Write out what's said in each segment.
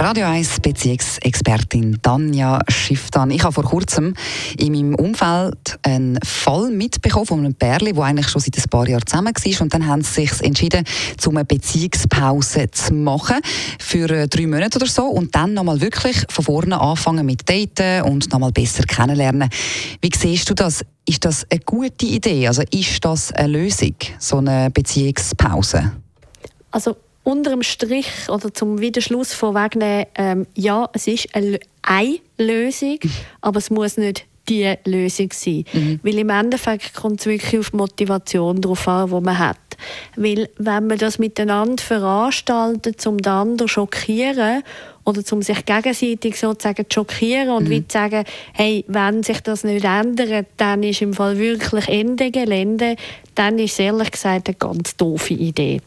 Radio 1 Beziehungsexpertin Tanja Schifftan. Ich habe vor kurzem in meinem Umfeld einen Fall mitbekommen von einem Pärchen, der eigentlich schon seit ein paar Jahren zusammen war. Und dann haben sie sich entschieden, um eine Beziehungspause zu machen für äh, drei Monate oder so und dann nochmal wirklich von vorne anfangen mit Daten und nochmal besser kennenlernen. Wie siehst du das? Ist das eine gute Idee? Also ist das eine Lösung, so eine Beziehungspause? Also unter dem Strich oder zum Widerschluss vorwegnehmen, ähm, ja, es ist eine, eine Lösung, aber es muss nicht die Lösung sein. Mhm. Weil im Endeffekt kommt es wirklich auf die Motivation drauf an, die man hat. Weil wenn man das miteinander veranstaltet, um den anderen zu schockieren oder um sich gegenseitig sozusagen zu schockieren und mhm. wie zu sagen, hey, wenn sich das nicht ändert, dann ist im Fall wirklich Ende Gelände, dann ist es ehrlich gesagt eine ganz doofe Idee.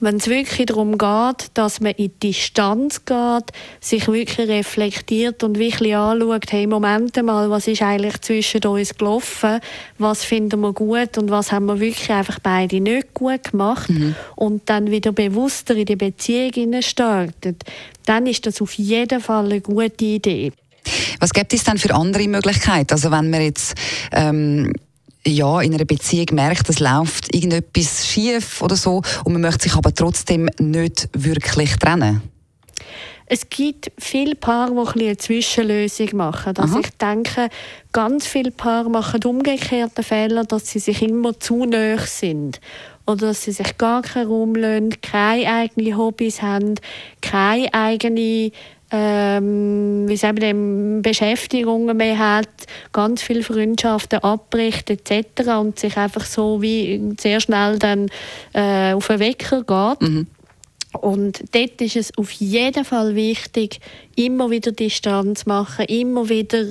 Wenn es wirklich darum geht, dass man in die Distanz geht, sich wirklich reflektiert und wirklich anschaut, hey, Moment mal, was ist eigentlich zwischen uns gelaufen, was finden wir gut und was haben wir wirklich einfach beide nicht gut gemacht mhm. und dann wieder bewusster in die Beziehung startet, dann ist das auf jeden Fall eine gute Idee. Was gibt es denn für andere Möglichkeiten? Also wenn man jetzt ähm, ja, in einer Beziehung merkt, es läuft irgendetwas schief oder so und man möchte sich aber trotzdem nicht wirklich trennen? Es gibt viele Paare, die eine Zwischenlösung machen. Also ich denke, ganz viele Paare machen umgekehrte Fehler, dass sie sich immer zu nahe sind. Oder dass sie sich gar keinen Raum lassen, keine eigenen Hobbys haben, keine eigene ähm, wie sagen wir, Beschäftigungen mehr hat, ganz viele Freundschaften abbricht etc. und sich einfach so wie sehr schnell dann äh, auf den Wecker geht. Mhm. Und dort ist es auf jeden Fall wichtig, immer wieder Distanz machen, immer wieder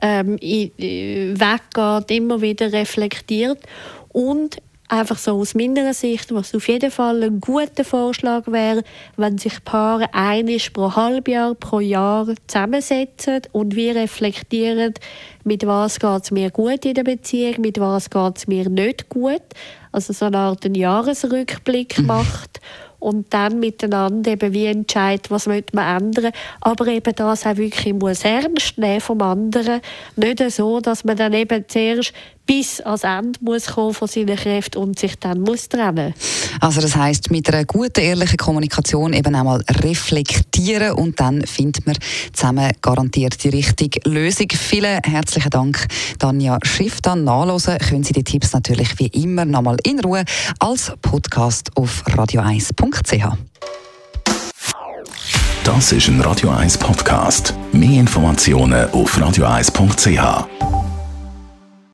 ähm, äh, weggeht, immer wieder reflektiert und einfach so aus meiner Sicht, was auf jeden Fall ein guter Vorschlag wäre, wenn sich Paare einisch pro Halbjahr, pro Jahr zusammensetzen und wir reflektieren, mit was geht es mir gut in der Beziehung, mit was geht es mir nicht gut. Also so eine Art einen Jahresrückblick mhm. macht und dann miteinander eben wie entscheidet, was möchte man ändern. Aber eben das auch wirklich muss ernst nehmen vom anderen. Nicht so, dass man dann eben zuerst bis ans Ende muss kommen von seinen Kräften und sich dann muss trennen. Also das heißt mit einer guten ehrlichen Kommunikation eben einmal reflektieren und dann findet man zusammen garantiert die richtige Lösung. Vielen herzlichen Dank, Tanja Schiff. Dann nachlesen können Sie die Tipps natürlich wie immer nochmal in Ruhe als Podcast auf radio1.ch. Das ist ein Radio 1 Podcast. Mehr Informationen auf radio1.ch.